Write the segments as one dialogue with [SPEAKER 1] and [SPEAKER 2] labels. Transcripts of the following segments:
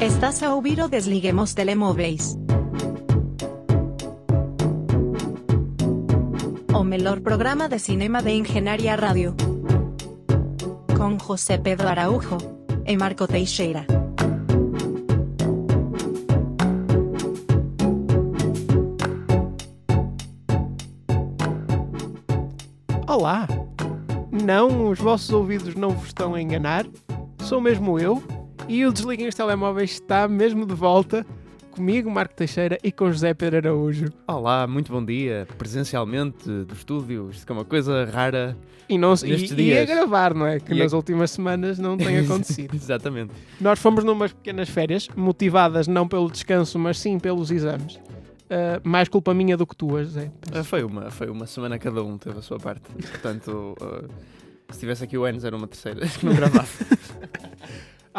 [SPEAKER 1] Estás a ouvir o Desliguemos Telemóveis. O melhor programa de cinema de Engenharia Rádio. Com José Pedro Araújo e Marco Teixeira.
[SPEAKER 2] Olá! Não, os vossos ouvidos não vos estão a enganar. Sou mesmo eu. E o Desliguem os Telemóveis está mesmo de volta comigo, Marco Teixeira, e com José Pedro Araújo.
[SPEAKER 3] Olá, muito bom dia. Presencialmente do estúdio, isto é uma coisa rara.
[SPEAKER 2] E, não, e,
[SPEAKER 3] Nestes
[SPEAKER 2] e a
[SPEAKER 3] dias.
[SPEAKER 2] gravar, não é? Que
[SPEAKER 3] E a-
[SPEAKER 2] nas últimas semanas não tem acontecido.
[SPEAKER 3] Exatamente.
[SPEAKER 2] Nós fomos numas pequenas férias, motivadas não pelo descanso, mas sim pelos exames. Ah, mais culpa minha do que tua, José.
[SPEAKER 3] Ah, Foi uma, foi uma semana cada um, teve a sua parte. Portanto, ah, se tivesse aqui o Enes era uma terceira que não gravava.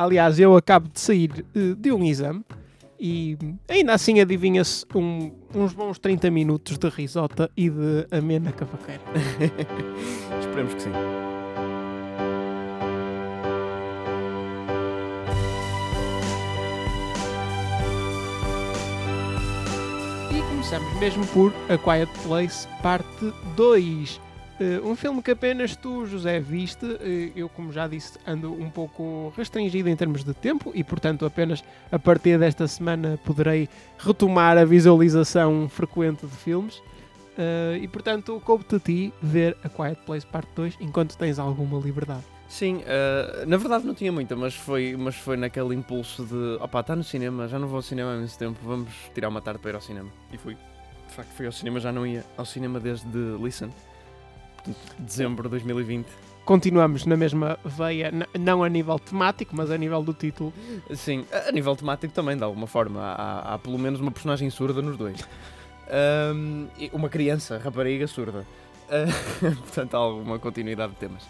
[SPEAKER 2] Aliás, eu acabo de sair eh, de um exame e ainda assim adivinha-se um- uns bons 30 minutos de risota e de amena cavaqueira.
[SPEAKER 3] Esperemos que sim.
[SPEAKER 2] E começamos mesmo por A Quiet Place, parte 2. Eh, um filme que apenas tu, José, viste. Eh, eu, como já disse, ando um pouco restringido em termos de tempo e, portanto, apenas a partir desta semana poderei retomar a visualização frequente de filmes. Eh, e, portanto, coube-te a ti ver A Quiet Place, parte 2, enquanto tens alguma liberdade.
[SPEAKER 3] Sim, ah, na verdade não tinha muita, mas foi, mas foi naquele impulso de opá, está no cinema, já não vou ao cinema há muito tempo, vamos tirar uma tarde para ir ao cinema. E fui. De facto, fui ao cinema, já não ia ao cinema desde Listen. Dezembro de 2020.
[SPEAKER 2] Continuamos na mesma veia, não a nível temático, mas a nível do título.
[SPEAKER 3] Sim, a nível temático também, de alguma forma. Há, há- pelo menos uma personagem surda nos dois. E uma criança, rapariga surda. Ah, portanto, há alguma continuidade de temas.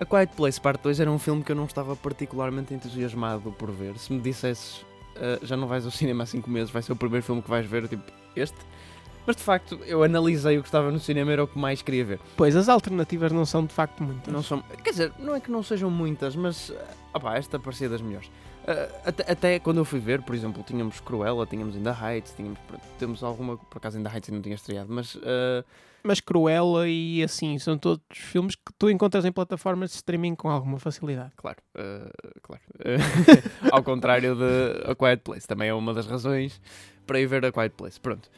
[SPEAKER 3] A Quiet Place Parte 2 era um filme que eu não estava particularmente entusiasmado por ver. Se me dissesses, ah, já não vais ao cinema há 5 meses, vai ser o primeiro filme que vais ver, tipo, este? Mas de facto, eu analisei o que estava no cinema, era o que mais queria ver.
[SPEAKER 2] Pois, as alternativas não são de facto muitas.
[SPEAKER 3] Não são, quer dizer, não é que não sejam muitas, mas ah, opá, esta parecia das melhores. Ah, até, até quando eu fui ver, por exemplo, tínhamos Cruella, tínhamos In the Heights, tínhamos, temos alguma, por acaso In the Heights ainda não tinha estreado, mas ah,
[SPEAKER 2] Mas Cruella e assim, são todos filmes que tu encontras em plataformas de streaming com alguma facilidade.
[SPEAKER 3] claro, ah, claro. Ao contrário de A Quiet Place, também é uma das razões para ir ver A Quiet Place. Pronto.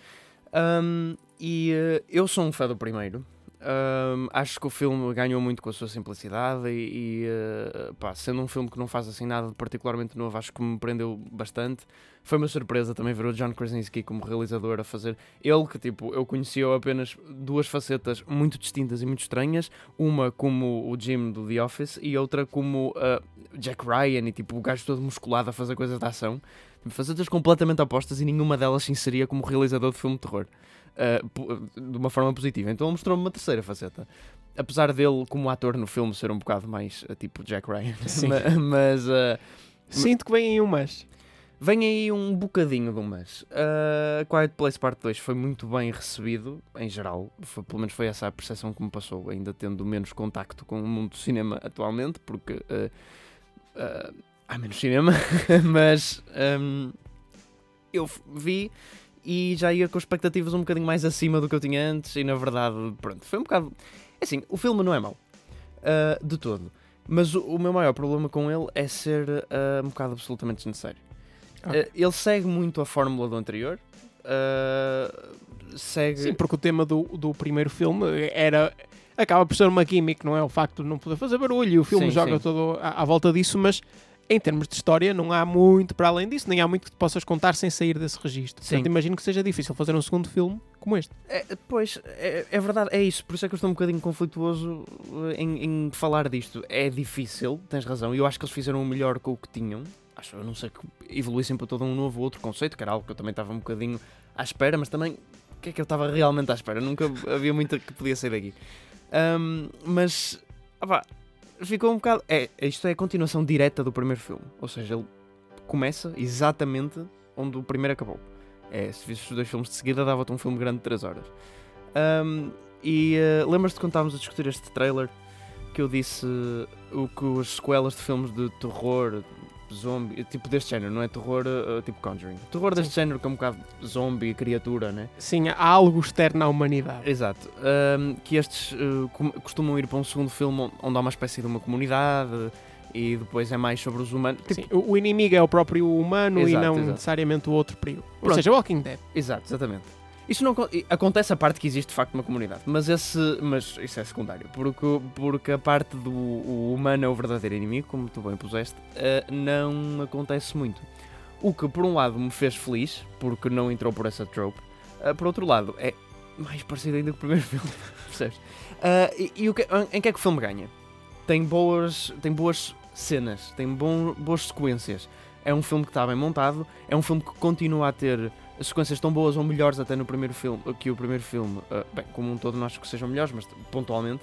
[SPEAKER 3] Ahm, e ah, eu sou um fã do primeiro. Ahm, acho que o filme ganhou muito com a sua simplicidade e, e, ah, pá, sendo um filme que não faz assim nada de particularmente novo, acho que me prendeu bastante. Foi uma surpresa também ver o John Krasinski como realizador a fazer. Ele que, tipo, eu conhecia apenas duas facetas muito distintas e muito estranhas. Uma como o Jim do The Office e outra como ah, Jack Ryan e, tipo, o gajo todo musculado a fazer coisas de ação. Facetas completamente opostas e nenhuma delas se inseria como realizador de filme de terror. po- de uma forma positiva. Então ele mostrou-me uma terceira faceta. Apesar dele, como ator no filme, ser um bocado mais ah, tipo Jack Ryan.
[SPEAKER 2] Sim.
[SPEAKER 3] Ma- mas ah,
[SPEAKER 2] Sinto que vem em umas.
[SPEAKER 3] Vem aí um bocadinho de um mês. Uh, Quiet Place Part 2 foi muito bem recebido, em geral. Foi- pelo menos foi essa a percepção que me passou, ainda tendo menos contacto com o mundo do cinema atualmente, porque uh, uh, há menos cinema. Mas um, eu vi e já ia com expectativas um bocadinho mais acima do que eu tinha antes, e na verdade, pronto, foi um bocado. é Assim, o filme não é mau, uh, de todo. Mas o, o meu maior problema com ele é ser uh, um bocado absolutamente desnecessário.
[SPEAKER 2] Ok.
[SPEAKER 3] Uh, ele segue muito a fórmula do anterior. segue.
[SPEAKER 2] Sim, porque o tema do, do primeiro filme era. Acaba por ser uma gimmick, não é? O facto de não poder fazer barulho e o filme
[SPEAKER 3] Sim,
[SPEAKER 2] joga
[SPEAKER 3] sim.
[SPEAKER 2] todo à, à volta disso, mas em termos de história não há muito para além disso, nem há muito que te possas contar sem sair desse registro.
[SPEAKER 3] Sim.
[SPEAKER 2] Portanto, imagino que seja difícil fazer um segundo filme como este.
[SPEAKER 3] É, pois, é, é verdade, é isso. Por isso é que eu estou um bocadinho conflituoso uh, em, em falar disto. É difícil, tens razão. E eu acho que eles fizeram o melhor com o que tinham. Acho, eu não sei que evoluíssem para todo um novo outro conceito, que era algo que eu também estava um bocadinho à espera, mas também o que é que eu estava realmente à espera? Nunca havia muito que podia sair daqui. Ahm, mas, opá, ficou um bocado. É, isto é a continuação direta do primeiro filme. Ou seja, ele começa exatamente onde o primeiro acabou. É, se visses os dois filmes de seguida, dava-te um filme grande de 3 horas. Ahm, e eh, lembras-te quando estávamos a discutir este trailer que eu disse o que as sequelas de filmes de terror zombie, tipo deste género, não é terror uh, tipo Conjuring. Terror deste género que é um bocado zombie, criatura, né?
[SPEAKER 2] Sim, há algo externo à humanidade.
[SPEAKER 3] Exato. Um, que estes uh, costumam ir para um segundo filme onde há uma espécie de uma comunidade e depois é mais sobre os humanos. Tipo,
[SPEAKER 2] Sim, o inimigo é o próprio humano e
[SPEAKER 3] Exato,
[SPEAKER 2] não
[SPEAKER 3] exato.
[SPEAKER 2] necessariamente o outro perigo. Ou
[SPEAKER 3] Pronto.
[SPEAKER 2] seja, Walking Dead.
[SPEAKER 3] Exato, exatamente. Isso não acon- acontece a parte que existe de facto uma comunidade, mas esse, mas isso é secundário, porque, porque a parte do humano é o verdadeiro inimigo, como tu bem puseste, eh, não acontece muito. O que por um lado me fez feliz, porque não entrou por essa trope, eh, por outro lado é mais parecido ainda com o primeiro filme, percebes? Eh, e e o que, em que é que o filme ganha? Tem boas, tem boas cenas, tem bom, boas sequências. É um filme que está bem montado, é um filme que continua a ter as sequências tão boas ou melhores até no primeiro filme que o primeiro filme, uh, bem, como um todo não acho que sejam melhores, mas pontualmente,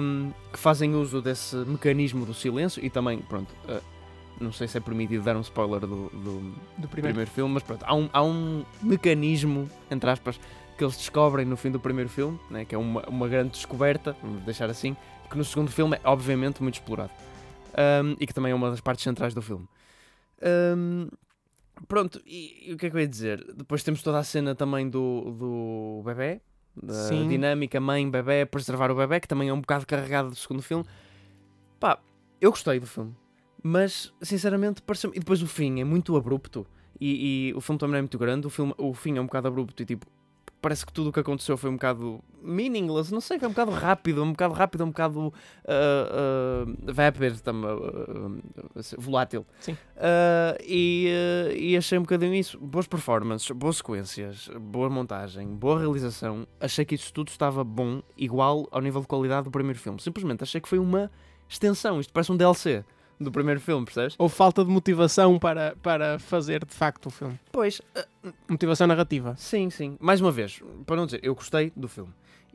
[SPEAKER 3] um, que fazem uso desse mecanismo do silêncio e também, pronto, uh, não sei se é permitido dar um spoiler do, do
[SPEAKER 2] Do
[SPEAKER 3] primeiro.
[SPEAKER 2] primeiro.
[SPEAKER 3] filme, mas pronto, há um, há um mecanismo, entre aspas, que eles descobrem no fim do primeiro filme, né, que é uma, uma grande descoberta, vamos deixar assim, que no segundo filme é obviamente muito explorado. Um, e que também é uma das partes centrais do filme. Um, pronto, e, e o que é que eu ia dizer? Depois temos toda a cena também do, do bebê, da
[SPEAKER 2] Sim.
[SPEAKER 3] dinâmica mãe-bebê, preservar o bebê, que também é um bocado carregado do segundo filme. Pá, eu gostei do filme, mas sinceramente pareceu E depois o fim é muito abrupto. E, e o filme também não é muito grande, o, filme, o fim é um bocado abrupto e tipo. Parece que tudo o que aconteceu foi um bocado meaningless, não sei, foi um bocado rápido, um bocado rápido, um bocado uh, uh, tam- uh, volátil.
[SPEAKER 2] Sim.
[SPEAKER 3] Uh, e, uh, e achei um bocadinho isso. Boas performances, boas sequências, boa montagem, boa realização. Achei que isso tudo estava bom, igual ao nível de qualidade do primeiro filme. Simplesmente achei que foi uma extensão. Isto parece um DLC do primeiro filme, percebes?
[SPEAKER 2] Houve falta de motivação para, para fazer de facto o filme.
[SPEAKER 3] Pois, uh,
[SPEAKER 2] Motivação narrativa.
[SPEAKER 3] sim, sim. Mais uma vez, para não dizer, eu gostei do filme.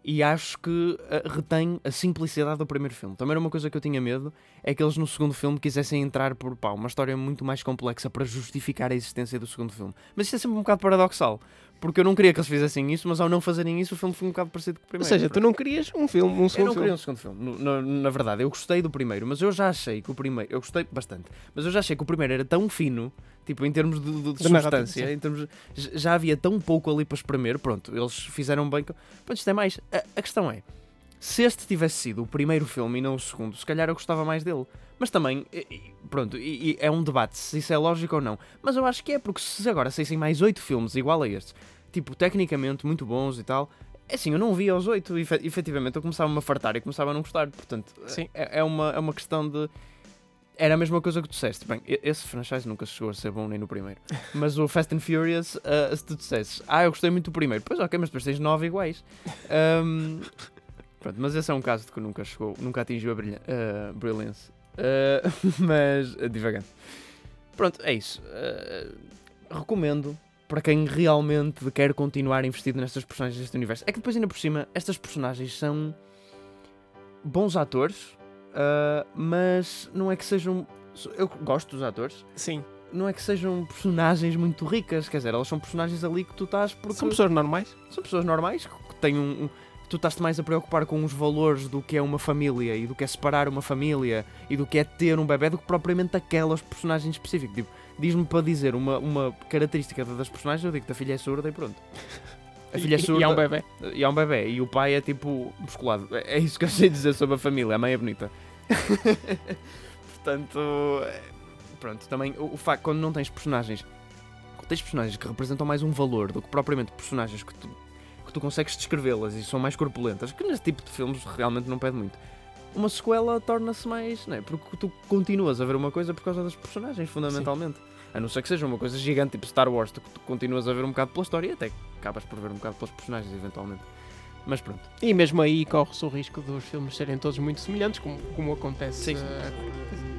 [SPEAKER 3] E acho que uh, retém a simplicidade do primeiro filme. Também era uma coisa que eu tinha medo, é que eles no segundo filme quisessem entrar por pá, uma história muito mais complexa para justificar a existência do segundo filme. Mas isso é sempre um bocado paradoxal, porque eu não queria que eles fizessem isso, mas ao não fazerem isso o filme foi um bocado parecido com o
[SPEAKER 2] Ou
[SPEAKER 3] primeiro.
[SPEAKER 2] seja, tu não querias um filme, um
[SPEAKER 3] Eu
[SPEAKER 2] segundo
[SPEAKER 3] não
[SPEAKER 2] filme.
[SPEAKER 3] queria um segundo filme. Na, na verdade, eu gostei do primeiro, mas eu já achei que o primeiro. Eu gostei bastante, mas eu já achei que o primeiro era tão fino, tipo, em termos de, de- de substância, em termos. Já havia tão pouco ali para espremer. Pronto, eles fizeram bem. Pronto, isto é mais. A, a questão é. Se este tivesse sido o primeiro filme e não o segundo, se calhar eu gostava mais dele. Mas também, pronto, é um debate se isso é lógico ou não. Mas eu acho que é, porque se agora saíssem mais oito filmes igual a este, tipo, tecnicamente muito bons e tal, é assim, eu não via os oito, e efe- efetivamente eu começava-me a fartar e começava a não gostar. Portanto,
[SPEAKER 2] Sim.
[SPEAKER 3] é, é uma, é uma questão de. Era a mesma coisa que tu disseste. Bem, esse franchise nunca chegou a ser bom nem no primeiro. Mas o Fast and Furious, ah, se tu dissesses, ah, eu gostei muito do primeiro, pois ok, mas depois tens nove iguais. Ahm, pronto, mas esse é um caso de que nunca chegou, nunca atingiu a brilha, ah, brilhance. Ah, mas, divagando. Pronto, é isso. Recomendo para quem realmente quer continuar investido nestas personagens deste universo. É que depois, ainda por cima, estas personagens são bons atores, ah, mas não é que sejam. Eu gosto dos atores,
[SPEAKER 2] Sim.
[SPEAKER 3] não é que sejam personagens muito ricas, quer dizer, elas são personagens ali que tu estás porque
[SPEAKER 2] São pessoas normais.
[SPEAKER 3] são pessoas normais que têm um. um- tu estás-te mais a preocupar com os valores do que é uma família e do que é separar uma família e do que é ter um bebê do que propriamente aquelas personagens específicas. Tipo, diz-me para dizer uma, uma característica das personagens, eu digo que a filha é surda e pronto. A filha é surda
[SPEAKER 2] E há um bebê.
[SPEAKER 3] e há um bebê e o pai é tipo musculado. É é isso que eu sei dizer sobre a família. A mãe é bonita. Portanto, é, pronto, também o, o facto quando não tens personagens, quando tens personagens que representam mais um valor do que propriamente personagens que tu, que tu consegues descrevê-las e são mais corpulentas, que nesse tipo de filmes realmente não pede muito. Uma sequela torna-se mais, não é? Porque tu continuas a ver uma coisa por causa das personagens, fundamentalmente. A não ser que seja uma coisa gigante, tipo Star Wars, tu, tu continuas a ver um bocado pela história e até acabas por ver um bocado pelos personagens, eventualmente. Mas pronto.
[SPEAKER 2] E mesmo aí corre-se o risco dos filmes serem todos muito semelhantes, como, como acontece.
[SPEAKER 3] Sim.
[SPEAKER 2] eh,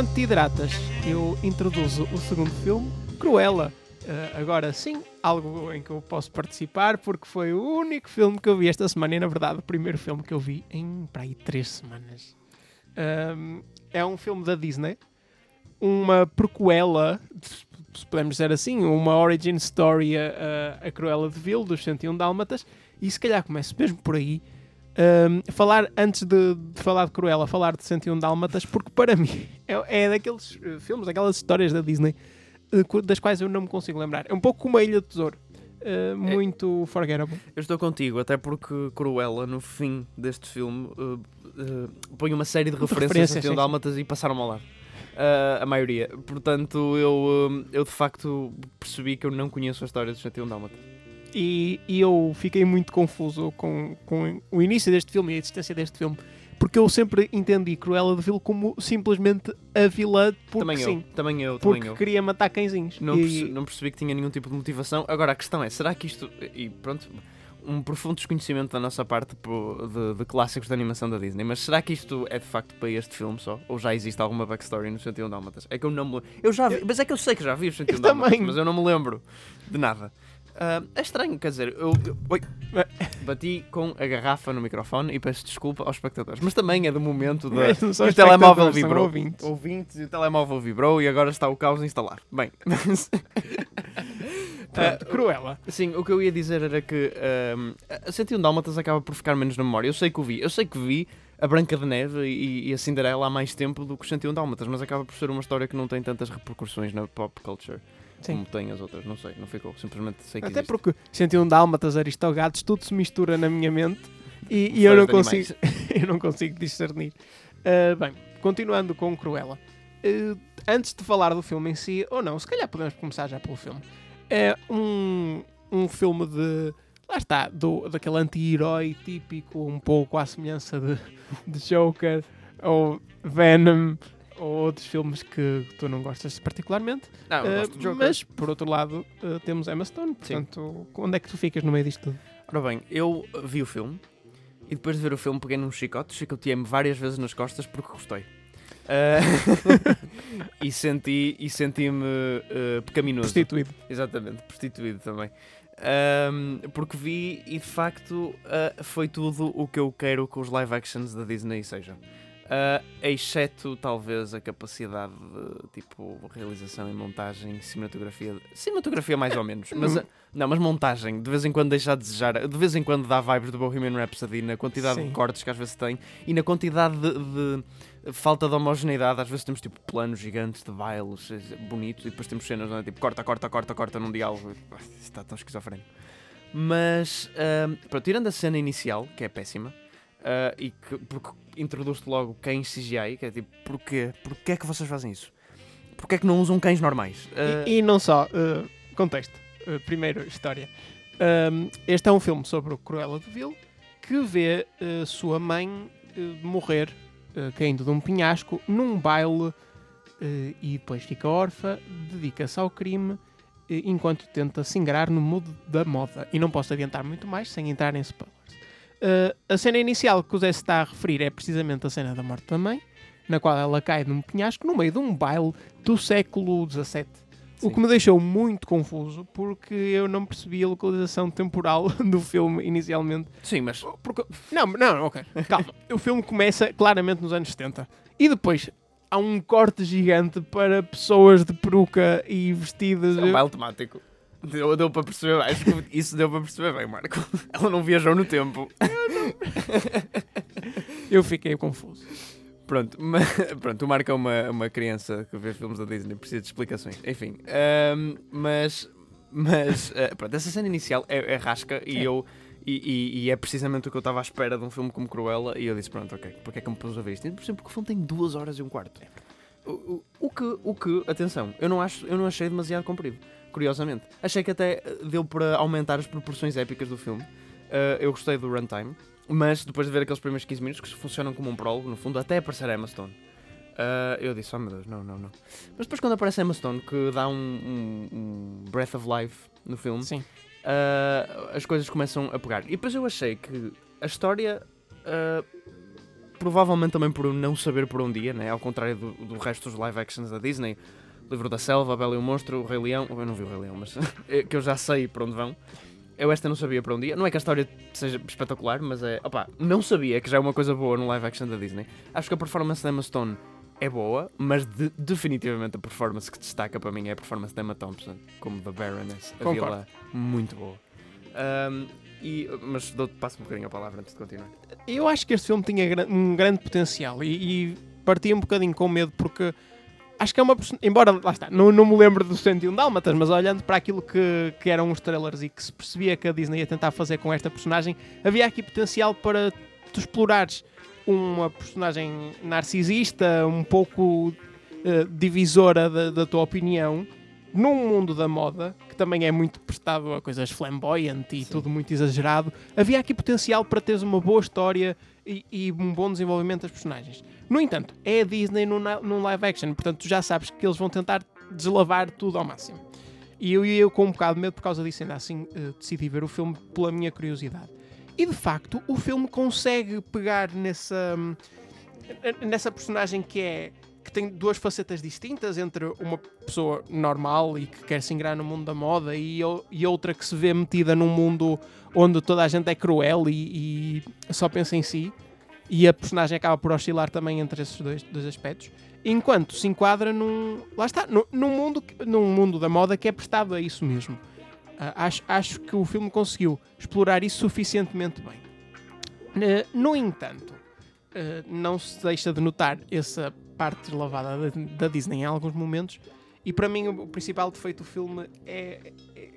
[SPEAKER 2] Enquanto te hidratas, eu introduzo o segundo filme, Cruella. Eh, agora sim, algo em que eu posso participar, porque foi o único filme que eu vi esta semana e, na verdade, o primeiro filme que eu vi em para aí três semanas. Um, é um filme da Disney, uma prequela, se podemos dizer assim, uma origin story a, a Cruella de Vil, dos 101 Dálmatas, e se calhar começo mesmo por aí. Um, falar antes de, de, falar de Cruella, falar de 101 Dálmatas, porque para mim é, é daqueles uh, filmes, daquelas histórias da Disney uh, das quais eu não me consigo lembrar. É um pouco como a Ilha do Tesouro. Uh, muito é, forgettable.
[SPEAKER 3] Eu estou contigo, até porque Cruella, no fim deste filme, uh, uh, põe uma série de referências a 101 Dálmatas e passaram ao lado. Uh, a maioria. Portanto, eu, eu de facto percebi que eu não conheço a história dos 101 Dálmatas.
[SPEAKER 2] E, e eu fiquei muito confuso com, com o início deste filme e a existência deste filme. Porque eu sempre entendi Cruella de Vil como simplesmente a vilã porque
[SPEAKER 3] também
[SPEAKER 2] sim.
[SPEAKER 3] Eu, também eu,
[SPEAKER 2] porque
[SPEAKER 3] também eu.
[SPEAKER 2] queria matar cãezinhos.
[SPEAKER 3] Não, e... percebi, não percebi que tinha nenhum tipo de motivação. Agora, a questão é, será que isto... E pronto, um profundo desconhecimento da nossa parte de, de, clássicos de animação da Disney, mas será que isto é de facto para este filme só? Ou já existe alguma backstory no 101 Dálmatas? É que eu não me Eu já vi, mas é que eu sei que já vi o 101 Dálmatas, mas eu não me lembro de nada. Uh, é estranho, quer dizer, eu, eu oi, bati com a garrafa no microfone e peço desculpa aos espectadores, mas também é do momento de o telemóvel vibrou.
[SPEAKER 2] Ouvintes.
[SPEAKER 3] ouvintes e o telemóvel vibrou e agora está o caos instalar. Bem, mas
[SPEAKER 2] Pronto, uh, Cruella.
[SPEAKER 3] Sim, o que eu ia dizer era que um, a 101 Dálmatas acaba por ficar menos na memória. Eu sei que o vi, eu sei que vi a Branca de Neve e, e a Cinderela há mais tempo do que os 101 Dálmatas, mas acaba por ser uma história que não tem tantas repercussões na pop culture. Sim. Como tem as outras, não sei, não ficou, simplesmente sei que
[SPEAKER 2] Até
[SPEAKER 3] existe.
[SPEAKER 2] porque 101 Dálmatas, Aristogatos, tudo se mistura na minha mente e, e eu, não consigo, eu não consigo discernir. Uh, bem, continuando com Cruella. Uh, antes de falar do filme em si, ou não, se calhar podemos começar já pelo filme é um, um filme de. Lá está, do, daquele anti-herói típico, um pouco à semelhança de, de Joker ou Venom ou outros filmes que tu não gostas particularmente.
[SPEAKER 3] Não, eu uh, gosto de Joker.
[SPEAKER 2] Mas, por outro lado, uh, temos Emma Stone. Portanto, Sim. onde é que tu ficas no meio disto tudo?
[SPEAKER 3] Ora bem, eu vi o filme e depois de ver o filme peguei num chicote, chicoteei-me várias vezes nas costas porque gostei. Uh, e senti e senti-me uh, pecaminoso.
[SPEAKER 2] Prostituído.
[SPEAKER 3] Exatamente, prostituído também. Um, porque vi e de facto uh, foi tudo o que eu quero que os live actions da Disney sejam. Uh, exceto talvez a capacidade de tipo realização e montagem, cinematografia, cinematografia mais ou menos, mas a, não, mas montagem de vez em quando deixa a desejar, de vez em quando dá vibes do Bohemian Rhapsody na quantidade Sim. de cortes que às vezes tem e na quantidade de, de, falta de homogeneidade. Às vezes temos tipo planos gigantes de bailes bonitos e depois temos cenas onde é tipo corta, corta, corta, corta num diálogo. Está tão esquizofrénico. Mas, uh, pronto, tirando a cena inicial, que é péssima, Uh, e que porque introduz logo cães CGI, que é tipo, porquê? Porquê é que vocês fazem isso? Porquê é que não usam cães normais?
[SPEAKER 2] Uh... E, e, não só, uh, contexto. primeiro, história. este é um filme sobre o Cruella de Vil que vê sua mãe morrer caindo de um penhasco num baile e depois fica órfã, dedica-se ao crime enquanto tenta se ingrar no mundo da moda. E não posso adiantar muito mais sem entrar em spoilers. Uh, a cena inicial que o Zé está a referir é precisamente a cena da morte da mãe, na qual ela cai num penhasco no meio de um baile do século XVII. O que me deixou muito confuso porque eu não percebi a localização temporal do filme inicialmente.
[SPEAKER 3] Sim, mas.
[SPEAKER 2] Porque... Não, não, ok. Calma. o filme começa claramente nos anos 70 e depois há um corte gigante para pessoas de peruca e vestidas.
[SPEAKER 3] É um baile temático. Deu, deu para perceber, acho que isso deu para perceber bem, Marco. Ela não viajou no tempo.
[SPEAKER 2] Eu fiquei confuso.
[SPEAKER 3] Pronto, mas, pronto, o Marco é uma, uma criança que vê filmes da Disney, precisa de explicações. Enfim, um, mas, mas uh, pronto, essa cena inicial é, é rasca e é. eu. E, e, e, é precisamente o que eu estava à espera de um filme como Cruella e eu disse, pronto, ok, porque é que eu me pus a ver isto? Por exemplo, porque o filme tem duas horas e um quarto. O, o, o, que, o que, atenção, eu não, acho, eu não achei demasiado comprido curiosamente. Achei que até eh, deu para aumentar as proporções épicas do filme. Uh, eu gostei do runtime, mas depois de ver aqueles primeiros 15 minutos que funcionam como um prólogo, no fundo, até aparecer a Emma Stone. Uh, eu disse, oh meu Deus, não, não, não. Mas depois quando aparece a Emma Stone, que dá um, um, um Breath of Life no filme. Uh, as coisas começam a pegar. E depois eu achei que a história, uh, provavelmente também por não saber por um dia, né? ao contrário do, do resto dos live actions da Disney, Livro da Selva, A Bela e o Monstro, O Rei Leão. Eu não vi o Rei Leão, mas que eu já sei para onde vão. eu esta não sabia para um dia. Não é que a história seja espetacular, mas é. Opá, não sabia que já é uma coisa boa no live action da Disney. Acho que a performance da Emma Stone é boa, mas de- definitivamente a performance que destaca para mim é a performance da Emma Thompson, como da Baroness. A
[SPEAKER 2] Concordo.
[SPEAKER 3] vilã, muito boa. Ahm, e, mas dou-te passo um bocadinho a palavra antes de continuar.
[SPEAKER 2] Eu acho que este filme tinha um grande potencial e, e partia um bocadinho com medo porque acho que é uma embora lá está, não, não me lembro do 101 Dálmatas, mas olhando para aquilo que, que eram os trailers e que se percebia que a Disney ia tentar fazer com esta personagem, havia aqui potencial para tu explorares uma personagem narcisista, um pouco eh, divisora da, da tua opinião, num mundo da moda, que também é muito prestado a coisas flamboyant e
[SPEAKER 3] Sim.
[SPEAKER 2] tudo muito exagerado, havia aqui potencial para teres uma boa história e, e um bom desenvolvimento das personagens. No entanto, é a Disney num, num live action, portanto tu já sabes que eles vão tentar deslavar tudo ao máximo. E eu, eu com um bocado de medo por causa disso, ainda assim eh, decidi ver o filme pela minha curiosidade. E de facto, o filme consegue pegar nessa, hum, nessa personagem que é que tem duas facetas distintas entre uma pessoa normal e que quer se ingrar no mundo da moda e, e outra que se vê metida num mundo onde toda a gente é cruel e, e só pensa em si. E a personagem acaba por oscilar também entre esses dois, dois aspectos. Enquanto se enquadra num lá está, num, mundo, num mundo da moda que é prestado a isso mesmo. Ah, acho, acho que o filme conseguiu explorar isso suficientemente bem. Eh, no entanto Uh, não se deixa de notar essa parte lavada da, da Disney em alguns momentos. E para mim, o, principal defeito do filme é. é-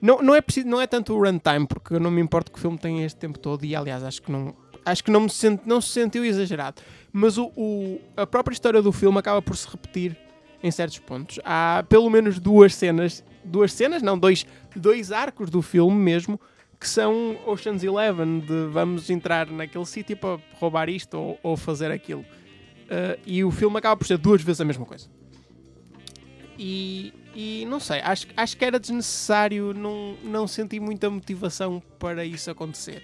[SPEAKER 2] não, não, é preciso, não é tanto o runtime, porque eu não me importo que o filme tenha este tempo todo. E aliás, acho que não, acho que não, me sente, não se sentiu exagerado. Mas o, o- a própria história do filme acaba por se repetir em certos pontos. Há pelo menos duas cenas, duas cenas, não, dois, dois arcos do filme mesmo, que são Ocean's Eleven, de vamos entrar naquele sítio para roubar isto ou, ou fazer aquilo. Uh, e o filme acaba por ser duas vezes a mesma coisa. E, e não sei, acho, acho que era desnecessário, não, não senti muita motivação para isso acontecer.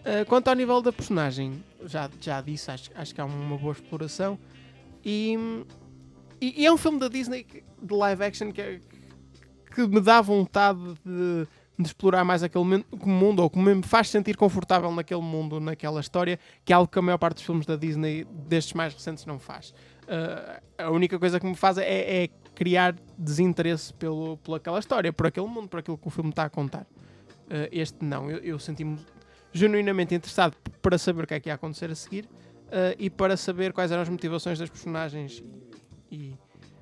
[SPEAKER 2] Uh, quanto ao nível da personagem, já, já disse, acho, acho que há uma boa exploração. E, e, e é um filme da Disney que- de live action que, é- que me dá vontade de, de explorar mais aquele mundo, ou que me faz sentir confortável naquele mundo, naquela história, que é algo que a maior parte dos filmes da Disney, destes mais recentes, não faz. Uh, a única coisa que me faz é, é criar desinteresse pelo, por aquela história, por aquele mundo, por aquilo que o filme está a contar. Uh, este não, eu, eu senti-me genuinamente interessado para saber o que é que ia acontecer a seguir uh, e para saber quais eram as motivações das personagens e, e,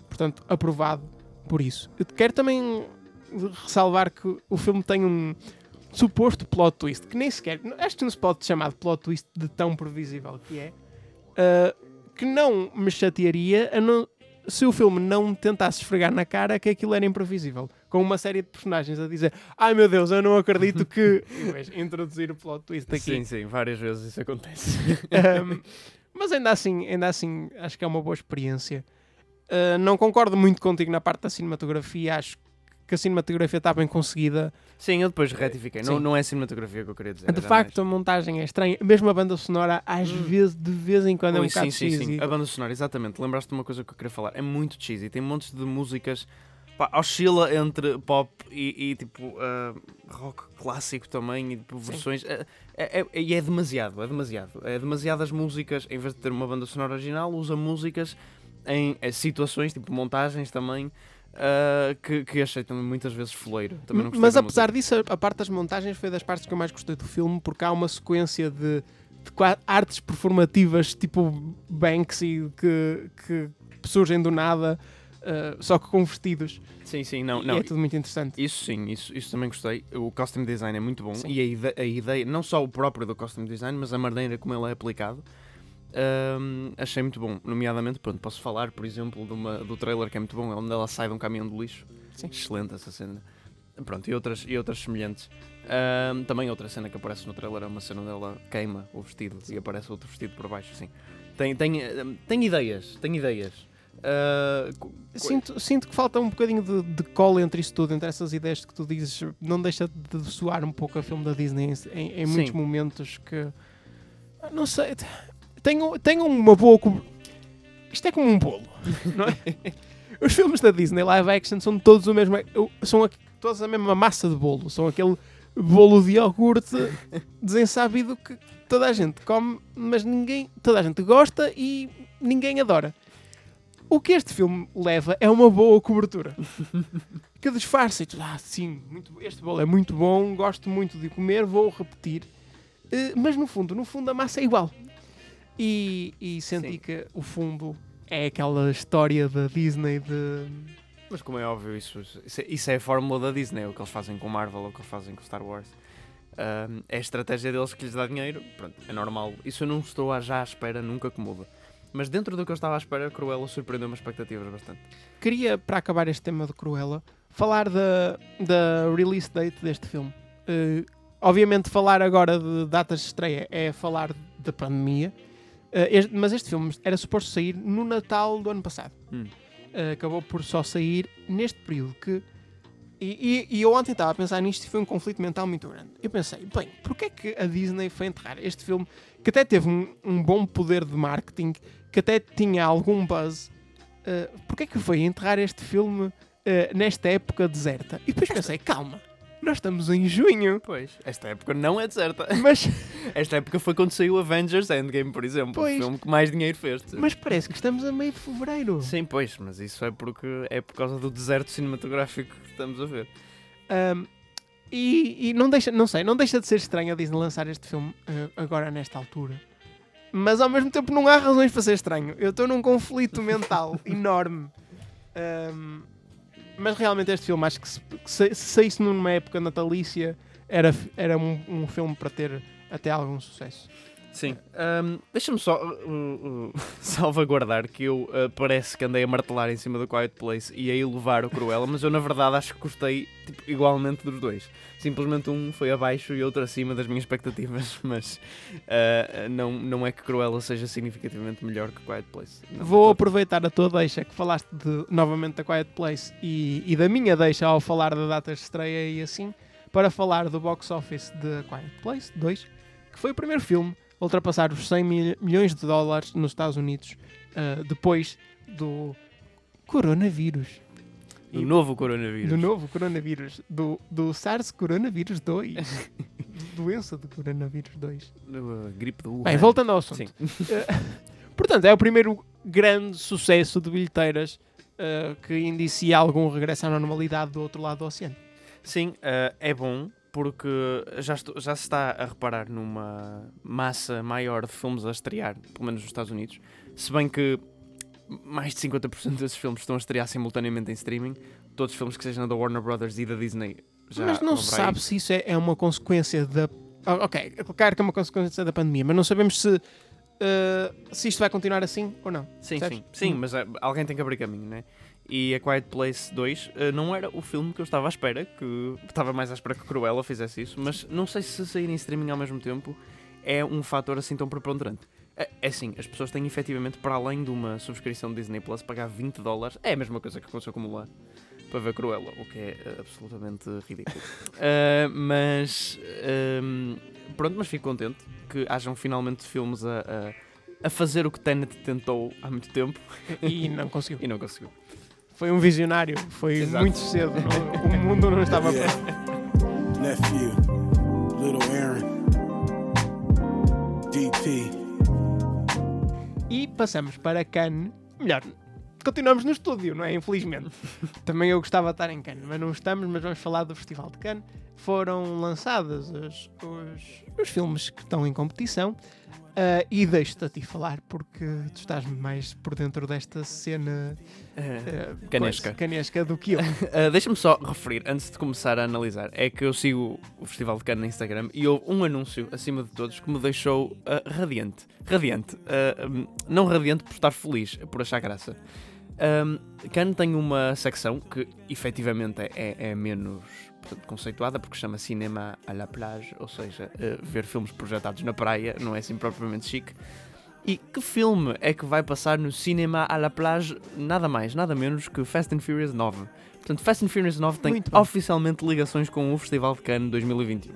[SPEAKER 2] portanto, aprovado por isso. Eu quero também ressalvar que o filme tem um suposto plot twist, que nem sequer, acho que não se pode chamar de plot twist de tão previsível que é, uh, que não me chatearia não- se o filme não tentasse esfregar na cara que aquilo era imprevisível. Com uma série de personagens a dizer ai meu Deus, eu não acredito que... E depois introduzir o plot twist aqui.
[SPEAKER 3] Sim, sim, várias vezes isso acontece.
[SPEAKER 2] Um, mas ainda assim, ainda assim, acho que é uma boa experiência. Uh, não concordo muito contigo na parte da cinematografia. Acho que a cinematografia está bem conseguida.
[SPEAKER 3] sim, eu depois retifiquei. Não,
[SPEAKER 2] Sim.
[SPEAKER 3] não é cinematografia que eu queria dizer.
[SPEAKER 2] de facto, a montagem é estranha. Mesmo a banda sonora, às
[SPEAKER 3] Hum.
[SPEAKER 2] vezes, de vez em quando, é um
[SPEAKER 3] Ui,
[SPEAKER 2] bocado
[SPEAKER 3] sim, sim, sim.
[SPEAKER 2] cheesy.
[SPEAKER 3] A banda sonora, exatamente. Lembraste de uma coisa que eu queria falar. É muito cheesy. Tem montes de músicas. Pá, oscila entre pop e, e, tipo ah, rock clássico também e tipo,
[SPEAKER 2] Sim.
[SPEAKER 3] versões. É, é, é- e é demasiado, é demasiado. É demasiadas músicas. Em vez de ter uma banda sonora original, usa músicas em eh, situações, tipo montagens também. Ah, que, que achei também muitas vezes foleiro. Também
[SPEAKER 2] Mas apesar disso, a- a parte das montagens foi das partes que eu mais gostei do filme, porque há uma sequência de, de artes performativas tipo Banksy que, que surgem do nada, uh, só que com vestidos.
[SPEAKER 3] Sim, sim, não. Não
[SPEAKER 2] é tudo muito interessante.
[SPEAKER 3] Isso sim, isso, isso também gostei. O costume design é muito bom
[SPEAKER 2] Sim.
[SPEAKER 3] e a, ide- a ideia, não só o próprio do costume design, mas a maneira como ele é aplicado, hum, achei muito bom. Nomeadamente, pronto, posso falar, por exemplo, de uma- do trailer que é muito bom, onde ela sai de um caminhão de lixo.
[SPEAKER 2] Sim.
[SPEAKER 3] Excelente essa cena. Pronto, e outras, e outras semelhantes. Hum, também outra cena que aparece no trailer é uma cena dela queima o vestido e aparece outro vestido por baixo, sim. Tem, tem, tem ideias, tem ideias. Co-
[SPEAKER 2] Sinto, sinto que falta um bocadinho de, de cola entre isso tudo, entre essas ideias que tu dizes. Não deixa de soar um pouco a filme da Disney em, em- muitos
[SPEAKER 3] Sim.
[SPEAKER 2] momentos que. ah, Não sei. Tenham, tenham uma boa. co- Isto é como um bolo, não é? Os filmes da Disney live action são todos o mesmo. São a- todos a mesma massa de bolo. São aquele bolo de iogurte desensabido que toda a gente come, mas ninguém, toda a gente gosta e ninguém adora. O que este filme leva é uma boa cobertura. que disfarça e tu, ah, sim, muito, este bolo é muito bom, gosto muito de comer, vou repetir. Eh, mas no fundo, no fundo a massa é igual. E, e senti
[SPEAKER 3] Sim.
[SPEAKER 2] que o fundo é aquela história da Disney de
[SPEAKER 3] Mas como é óbvio, isso, isso, é, é a fórmula da Disney, é o que eles fazem com Marvel, é o que eles fazem com Star Wars. Ahm, é a estratégia deles que lhes dá dinheiro, pronto, é normal. Isso eu não estou já à espera, nunca que muda. Mas dentro do que eu estava à espera, Cruella surpreendeu-me as expectativas bastante.
[SPEAKER 2] Queria, para acabar este tema de Cruella, falar da, da release date deste filme. Eh, obviamente, falar agora de datas de estreia é falar da pandemia, este- mas este filme era suposto sair no Natal do ano passado.
[SPEAKER 3] Hum.
[SPEAKER 2] Eh, acabou por só sair neste período que. E, e- e eu ontem estava a pensar nisto e foi um conflito mental muito grande. Eu pensei, bem, porquê é que a Disney foi enterrar este filme que até teve um, um bom poder de marketing, que até tinha algum buzz, uh, porquê é que foi enterrar este filme uh, nesta época deserta? E depois pensei, calma, nós estamos em junho,
[SPEAKER 3] Pois, esta época não é deserta.
[SPEAKER 2] mas,
[SPEAKER 3] Esta época foi quando saiu Avengers Endgame, por exemplo,
[SPEAKER 2] Pois.
[SPEAKER 3] o filme que mais dinheiro fez.
[SPEAKER 2] mas parece que estamos a meio de fevereiro.
[SPEAKER 3] Sim, pois, mas isso é porque é por causa do deserto cinematográfico que estamos a ver.
[SPEAKER 2] Um, e, e não deixa, não sei, não deixa de ser estranho a Disney lançar este filme uh, agora nesta altura. Mas ao mesmo tempo não há razões para ser estranho. Eu estou num conflito mental enorme. Um, mas realmente este filme acho que se, se, se saísse numa época natalícia era, era um, um filme para ter até algum sucesso.
[SPEAKER 3] Sim. Ahm, Deixa-me só uh, uh, salvaguardar que eu uh, parece que andei a martelar em cima do Quiet Place e a elevar o Cruella, mas eu na verdade acho que gostei tipo, igualmente dos dois. Simplesmente um foi abaixo e outro acima das minhas expectativas, mas uh, não, não é que Cruella seja significativamente melhor que Quiet Place. Não,
[SPEAKER 2] Vou aproveitar a tua deixa que falaste de, novamente da Quiet Place e, e da minha deixa ao falar de datas de estreia e assim, para falar do box office de Quiet Place 2, que foi o primeiro filme ultrapassar os 100 mil- milhões de dólares nos Estados Unidos ah, depois do coronavírus.
[SPEAKER 3] Do novo coronavírus.
[SPEAKER 2] Do novo coronavírus. Do, do SARS coronavírus 2. Doença do coronavírus 2.
[SPEAKER 3] Do, uh, gripe do Wuhan.
[SPEAKER 2] Bem, voltando ao assunto.
[SPEAKER 3] Sim.
[SPEAKER 2] Portanto, é o primeiro grande sucesso de bilheteiras uh, que indicia algum regresso à normalidade do outro lado do oceano.
[SPEAKER 3] Sim, é bom porque já, estou- já se está a reparar numa massa maior de filmes a estrear, pelo menos nos Estados Unidos. Se bem que mais de 50% desses filmes estão a estrear simultaneamente em streaming. Todos os filmes que sejam da Warner Brothers e da Disney já
[SPEAKER 2] mas não se sabe se isso é, é uma consequência da. Ok, é claro que é uma consequência da pandemia, mas não sabemos se, uh, se isto vai continuar assim ou não.
[SPEAKER 3] Sim,
[SPEAKER 2] percebes?
[SPEAKER 3] sim, sim,
[SPEAKER 2] Hum.
[SPEAKER 3] mas eh, alguém tem que abrir caminho, né? E A Quiet Place 2 eh, não era o filme que eu estava à espera, que estava mais à espera que Cruella fizesse isso, mas não sei se sair em streaming ao mesmo tempo é um fator assim tão preponderante. É, é assim, as pessoas têm efetivamente, para além de uma subscrição de Disney Plus, pagar 20 dólares, é a mesma coisa que aconteceu com Mulan, para ver Cruella, o que é eh, absolutamente ridículo. Eh, mas, ehm, pronto, mas fico contente que hajam finalmente filmes a, a, a fazer o que Tenet tentou há muito tempo
[SPEAKER 2] E não conseguiu.
[SPEAKER 3] e não conseguiu.
[SPEAKER 2] Foi um visionário, foi
[SPEAKER 3] Exato.
[SPEAKER 2] muito cedo. não- o mundo não estava pronto.
[SPEAKER 4] Nephew, little Aaron, DP.
[SPEAKER 2] E passamos para Cannes. Melhor, continuamos no estúdio, não é? Infelizmente. Também eu gostava de estar em Cannes, mas não estamos, mas vamos falar do Festival de Cannes. Foram lançados os, os, os filmes que estão em competição. Ah, e deixo-te a ti falar, porque tu estás mais por dentro desta cena ah,
[SPEAKER 3] Canesca.
[SPEAKER 2] coisa, canesca do que eu.
[SPEAKER 3] Uh, Deixa-me só referir, antes de começar a analisar, é que eu sigo o Festival de Cannes no Instagram e houve um anúncio, acima de todos, que me deixou uh, radiante. Radiante. Uh, um, não radiante por estar feliz, por achar graça. Um, Cannes tem uma secção que efetivamente é, é menos portanto, conceituada porque chama Cinema à la plage, ou seja, uh, ver filmes projetados na praia, não é assim propriamente chique. E que filme é que vai passar no Cinema à la plage? Nada mais, nada menos que Fast and Furious 9. Portanto, Fast and Furious 9 tem oficialmente ligações com o Festival de Cannes 2021.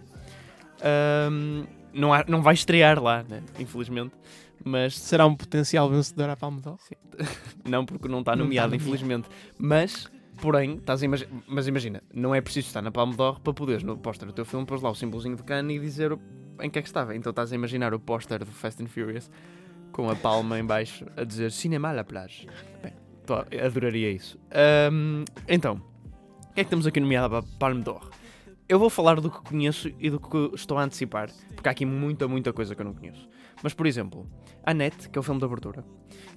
[SPEAKER 3] Ahm, não, há- não vai estrear lá, né? infelizmente, mas
[SPEAKER 2] Será um potencial vencedor à Palme d'Or?
[SPEAKER 3] não porque não está
[SPEAKER 2] Não
[SPEAKER 3] nomeado,
[SPEAKER 2] está nomeado.
[SPEAKER 3] infelizmente. Mas Porém, estás imagi- mas imagina, não é preciso estar na Palme d'Or para poderes no póster do teu filme pôs lá o símbolozinho de Cannes e dizer em que é que estava. Então estás a imaginar o póster do Fast and Furious com a palma em baixo a dizer Cinema à la plage. Bem, adoraria isso. Ahm, então, o que é que temos aqui nomeado para Palme d'Or? Eu vou falar do que conheço e do que estou a antecipar, porque há aqui muita, muita coisa que eu não conheço. Mas, por exemplo, Annette, que é o filme de abertura,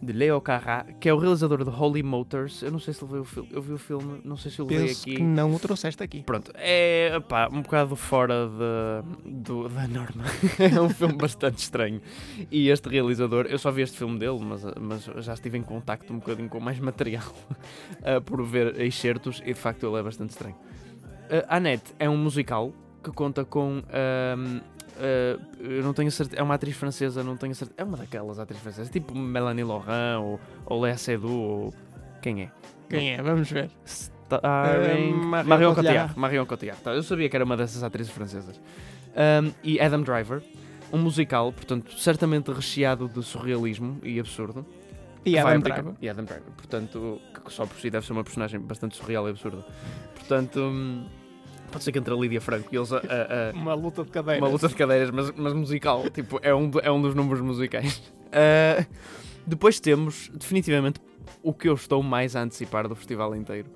[SPEAKER 3] de Leo Carrá, que é o realizador de Holy Motors. Eu não sei se ele viu o filme, eu vi o filme, não sei se eu
[SPEAKER 2] Penso
[SPEAKER 3] aqui.
[SPEAKER 2] que não o trouxeste aqui.
[SPEAKER 3] Pronto, é pá, um bocado fora de, do- da norma. é um filme bastante estranho. E este realizador, eu só vi este filme dele, mas, mas já estive em contacto um bocadinho com mais material ah, por ver excertos e de facto ele é bastante estranho. Ah, Annette é um musical que conta com. ahm, ah, eu não tenho certeza. É uma atriz francesa, não tenho certeza. É uma daquelas atrizes francesas, tipo Melanie Laurent ou, ou Léa Seydoux ou. Quem é?
[SPEAKER 2] Quem é? Vamos ver.
[SPEAKER 3] Starring
[SPEAKER 2] Eh, Marion Cotillard.
[SPEAKER 3] Marion Cotillard. Tá, eu sabia que era uma dessas atrizes francesas. Um, e Adam Driver, um musical, portanto, certamente recheado de surrealismo e absurdo.
[SPEAKER 2] E Adam Driver.
[SPEAKER 3] E Adam Driver. Portanto, que só por si deve ser uma personagem bastante surreal e absurda. Portanto, hum, pode ser que entre a Lídia Franco e eles a, a- a-
[SPEAKER 2] Uma luta de cadeiras.
[SPEAKER 3] uma luta de cadeiras, mas, mas musical. tipo, é um, é um dos números musicais. Ah, depois temos, definitivamente, o que eu estou mais a antecipar do festival inteiro,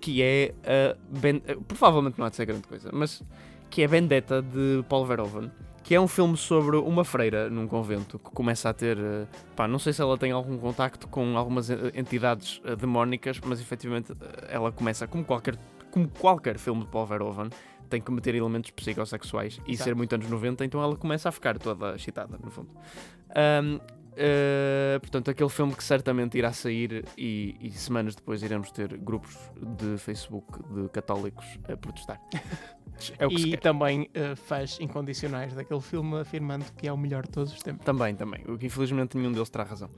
[SPEAKER 3] que é a Ben- provavelmente não há de ser grande coisa, mas que é Vendetta de Paul Verhoeven, que é um filme sobre uma freira num convento que começa a ter, eh, pá, não sei se ela tem algum contacto com algumas eh, entidades demónicas, mas efetivamente ela começa, como qualquer, como qualquer filme de Paul Verhoeven, tem que meter elementos psicossexuais e
[SPEAKER 2] Exato.
[SPEAKER 3] ser muito anos 90, então ela começa a ficar toda excitada, no fundo. Ahm, eh, portanto, aquele filme que certamente irá sair e, e semanas depois iremos ter grupos de Facebook de católicos a protestar. É o que se
[SPEAKER 2] E também eh, fãs incondicionais daquele filme afirmando que é o melhor de todos os tempos.
[SPEAKER 3] Também, também. O que infelizmente nenhum deles terá razão.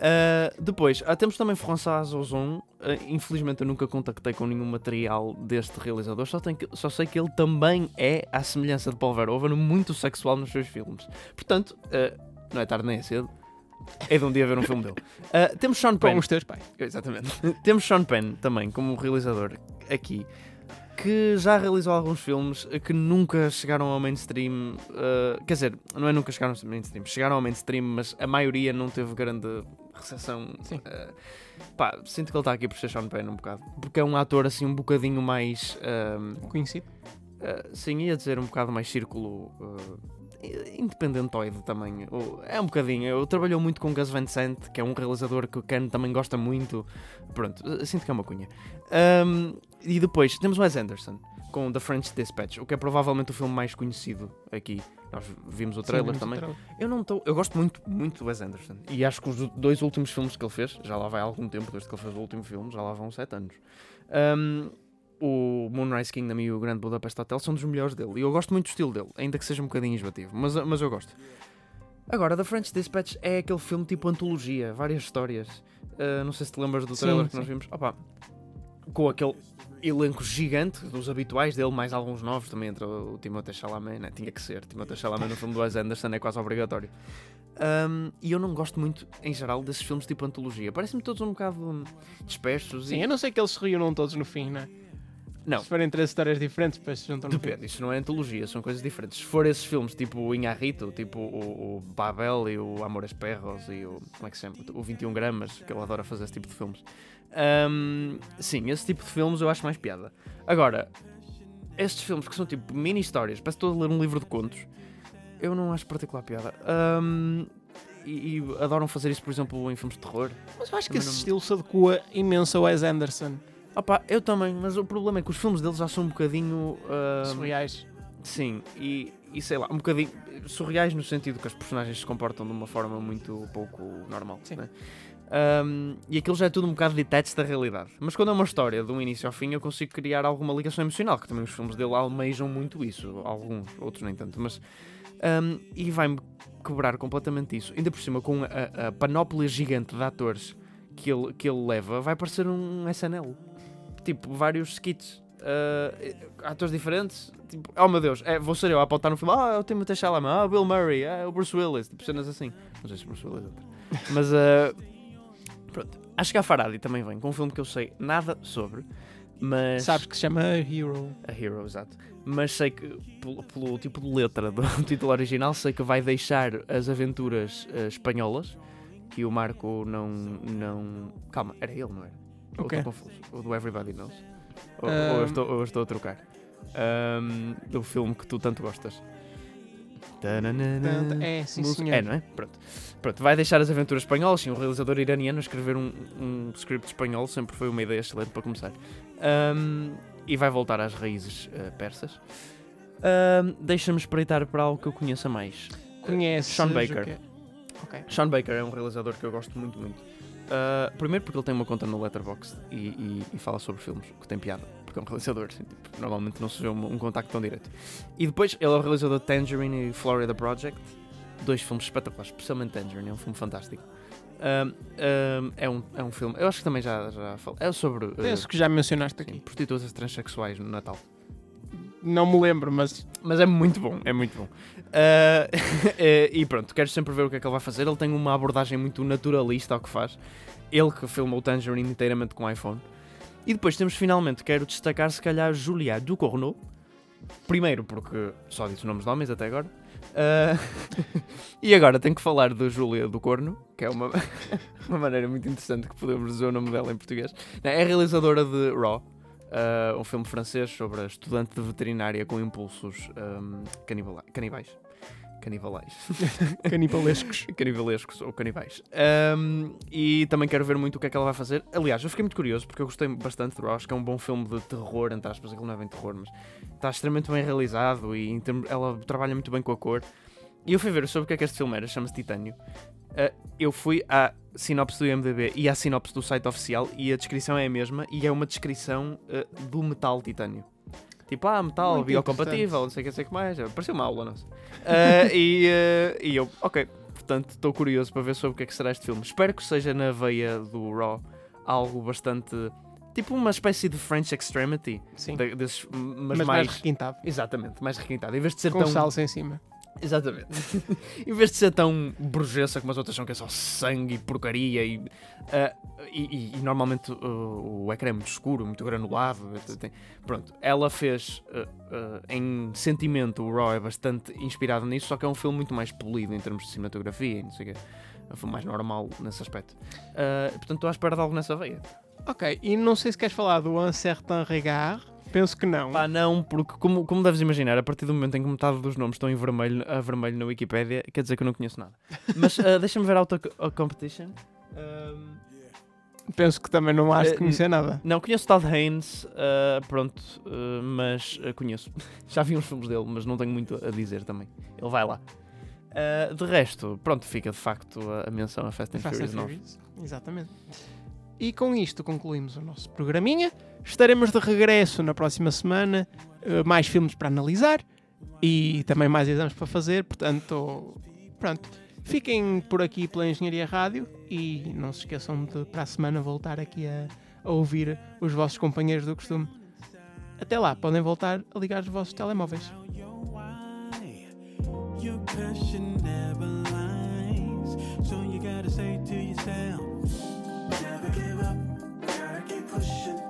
[SPEAKER 3] Ah, depois, ah, temos também François Ozon. Ah, infelizmente eu nunca contactei com nenhum material deste realizador, só, tenho que- só sei que ele também é, à semelhança de Paul Verhoeven, muito sexual nos seus filmes. Portanto, não é tarde nem é cedo. É de um dia ver um filme dele. Ah, temos Sean Penn.
[SPEAKER 2] Com os teus pais.
[SPEAKER 3] Exatamente. Temos Sean Penn também como realizador aqui, que já realizou alguns filmes que nunca chegaram ao mainstream. uh, quer dizer, não é nunca chegaram ao mainstream, chegaram ao mainstream, mas a maioria não teve grande recepção.
[SPEAKER 2] Sim.
[SPEAKER 3] Uh, pá, sinto que ele está aqui por ser Sean Penn um bocado, porque é um ator assim um bocadinho mais. um,
[SPEAKER 2] Conhecido.
[SPEAKER 3] Uh, sim, ia dizer um bocado mais círculo uh, independentoide também. É um bocadinho. Eu trabalhou muito com Gus Van Sant, que é um realizador que o Ken também gosta muito. Pronto, uh, sinto que é uma cunha. Um, e depois temos Wes Anderson com The French Dispatch, o que é provavelmente o filme mais conhecido aqui. Nós vimos o trailer
[SPEAKER 2] Sim,
[SPEAKER 3] também.
[SPEAKER 2] vimos o trailer.
[SPEAKER 3] Eu não estou. Eu gosto muito, muito do Wes Anderson. E acho que os dois últimos filmes que ele fez, já lá vai algum tempo desde que ele fez o último filme, já lá vão sete anos. Um, o Moonrise Kingdom e o Grande Budapest Hotel são dos melhores dele. E eu gosto muito do estilo dele, ainda que seja um bocadinho enjoativo, mas, mas eu gosto. Agora, The French Dispatch é aquele filme tipo antologia, várias histórias. Uh, não sei se te lembras do
[SPEAKER 2] Sim,
[SPEAKER 3] trailer que
[SPEAKER 2] sim.
[SPEAKER 3] nós vimos. Opa, com aquele elenco gigante dos habituais dele, mais alguns novos, também entra o Timothée Chalamet, né? tinha que ser. Timothée Chalamet no filme do Wes Anderson é quase obrigatório. Um, e eu não gosto muito, em geral, desses filmes tipo antologia. Parecem-me todos um bocado dispersos.
[SPEAKER 2] Sim,
[SPEAKER 3] e...
[SPEAKER 2] eu não sei que eles se reúnam todos no fim, né?
[SPEAKER 3] Não.
[SPEAKER 2] Se forem três histórias diferentes, depois se juntam no.
[SPEAKER 3] Depende, isso não é antologia, são coisas diferentes. Se for esses filmes tipo o Inharrito, tipo o, o Babel e o Amores Perros e o. Como é que se chama? O 21 Gramas, que ele adora fazer esse tipo de filmes. Ahm, sim, esse tipo de filmes eu acho mais piada. Agora, estes filmes que são tipo mini histórias, parece que estou a ler um livro de contos, eu não acho particular piada. Ahm, e, e adoram fazer isso, por exemplo, em filmes de terror.
[SPEAKER 2] Mas eu acho que
[SPEAKER 3] Também
[SPEAKER 2] esse
[SPEAKER 3] não-
[SPEAKER 2] estilo se adequa imenso ao Wes Anderson.
[SPEAKER 3] Opa, eu também, mas o problema é que os filmes deles já são um bocadinho. ahm,
[SPEAKER 2] Surreais.
[SPEAKER 3] Sim, e, e sei lá, um bocadinho surreais no sentido que as personagens se comportam de uma forma muito pouco normal.
[SPEAKER 2] Sim.
[SPEAKER 3] né? Um, e aquilo já é tudo um bocado detached da realidade. Mas quando é uma história de um início ao fim, eu consigo criar alguma ligação emocional, que também os filmes dele almejam muito isso. Alguns, outros nem tanto. Mas, um, e vai-me quebrar completamente isso. Ainda por cima, com a, a panóplia gigante de atores que ele, que ele leva, vai parecer um SNL. Tipo, vários skits. uh, atores diferentes. Tipo, oh meu Deus, é, vou ser eu a apontar no filme. Ah, é o Timothée Chalamet, ah, o Bill Murray, ah, é o Bruce Willis. Tipo, cenas assim. Não sei se o Bruce Willis é outro. Mas, uh, pronto. Acho que a Faradi também vem com um filme que eu sei nada sobre. Mas.
[SPEAKER 2] Sabes que se chama Hero.
[SPEAKER 3] A Hero, exato. Mas sei que, pelo, pelo tipo de letra do título original, sei que vai deixar as aventuras eh, espanholas que o Marco não. não... Calma, era ele, não era? Ou
[SPEAKER 2] O quê?
[SPEAKER 3] estou confuso? O do Everybody Knows? Ou,
[SPEAKER 2] Ahm.
[SPEAKER 3] ou eu, estou, ou eu estou a trocar? Ahm, do filme que tu tanto gostas.
[SPEAKER 2] É, sim,
[SPEAKER 3] Música-
[SPEAKER 2] senhor.
[SPEAKER 3] É, não é? Pronto. Pronto, vai deixar as aventuras espanholas, sim, um realizador iraniano a escrever um, um script espanhol sempre foi uma ideia excelente para começar. Ahm, e vai voltar às raízes eh, persas. Ahm, Deixa-me espreitar para algo que eu conheça mais.
[SPEAKER 2] Conheces
[SPEAKER 3] Sean
[SPEAKER 2] o
[SPEAKER 3] Baker.
[SPEAKER 2] quê? Ok.
[SPEAKER 3] Sean Baker é um realizador que eu gosto muito, muito. Ah, primeiro porque ele tem uma conta no Letterboxd e, e- e fala sobre filmes, que tem piada, porque é um realizador, tipo, normalmente não se vê um, um contacto tão direto. E depois ele é o realizador de Tangerine e Florida Project, dois filmes espetaculares, especialmente Tangerine, é um filme fantástico. Ahm, ahm, é, um, é um filme, eu acho que também já, já falei, é sobre
[SPEAKER 2] Penso que já mencionaste
[SPEAKER 3] sim,
[SPEAKER 2] aqui.
[SPEAKER 3] prostitutas transexuais no Natal.
[SPEAKER 2] Não me lembro, mas
[SPEAKER 3] Mas é muito bom, é muito bom. Eh, e pronto, quero sempre ver o que é que ele vai fazer. Ele tem uma abordagem muito naturalista ao que faz. Ele que filmou o Tangerine inteiramente com iPhone. E depois temos finalmente, quero destacar se calhar Julia Ducournau. Primeiro porque só disse nomes de homens até agora. Ah, e agora tenho que falar de Júlia do Corno, que é uma, uma maneira muito interessante que podemos dizer o nome dela em português. É a realizadora de Raw, ah, um filme francês sobre a estudante de veterinária com impulsos ahm, canibala- canibais. Canibalais.
[SPEAKER 2] canibalescos.
[SPEAKER 3] Canibalescos ou canibais. Ahm, e também quero ver muito o que é que ela vai fazer. Aliás, eu fiquei muito curioso porque eu gostei bastante Raw. Acho que é um bom filme de terror, entre aspas. Aquilo não é bem terror, mas está extremamente bem realizado e ela trabalha muito bem com a cor. E eu fui ver sobre o que é que este filme era, chama-se Titânio. Ah, eu fui à sinopse do IMDB e à sinopse do site oficial e a descrição é a mesma e é uma descrição ah, do metal titânio. Tipo, ah, metal
[SPEAKER 2] Muito
[SPEAKER 3] biocompatível, não sei o que, não sei que mais. Pareceu uma aula, nossa. Ah, e, ah, e eu, ok, portanto, estou curioso para ver sobre o que é que será este filme. Espero que seja na veia do Raw algo bastante. Tipo uma espécie de French Extremity.
[SPEAKER 2] Sim.
[SPEAKER 3] de- desses, mas,
[SPEAKER 2] mas, mais
[SPEAKER 3] mais.
[SPEAKER 2] requintado.
[SPEAKER 3] Exatamente, mais requintado. Em vez de ser
[SPEAKER 2] Com
[SPEAKER 3] tão.
[SPEAKER 2] salsa em cima.
[SPEAKER 3] Exatamente. em vez de ser tão brujessa como as outras são, que é só sangue e porcaria e, ah, e, e- normalmente uh, o ecrã é muito escuro, muito granulado. tem- Pronto, ela fez uh, uh, em sentimento, o Raw é bastante inspirado nisso, só que é um filme muito mais polido em termos de cinematografia e não sei o quê. É filme mais normal nesse aspecto. Portanto, estou à espera de algo nessa veia.
[SPEAKER 2] Ok, e não sei se queres falar do Un Certain Regard. Penso que não.
[SPEAKER 3] Pá, não, porque como, como deves imaginar, a partir do momento em que metade dos nomes estão em vermelho, a vermelho na Wikipédia, quer dizer que eu não conheço nada. Mas ah, deixa-me ver Auto a Competition. Ahm,
[SPEAKER 2] Penso que também não has de
[SPEAKER 3] Eh,
[SPEAKER 2] conhecer nada.
[SPEAKER 3] não, conheço Todd Haynes, ah, pronto, ah, mas ah, conheço. Já vi uns filmes dele, mas não tenho muito a dizer também. Ele vai lá. De resto, pronto, fica de facto a, a menção a Fast and
[SPEAKER 2] Fast
[SPEAKER 3] Furious 9.
[SPEAKER 2] Furious. Exatamente. E com isto concluímos o nosso programinha. Estaremos de regresso na próxima semana. eh, mais filmes para analisar e também mais exames para fazer. Portanto, pronto. Fiquem por aqui pela Engenharia Rádio e não se esqueçam de para a semana voltar aqui a, a ouvir os vossos companheiros do costume. Até lá, podem voltar a ligar os vossos telemóveis.
[SPEAKER 4] Your passion never lies. So you gotta say to yourself, never give up, gotta keep pushing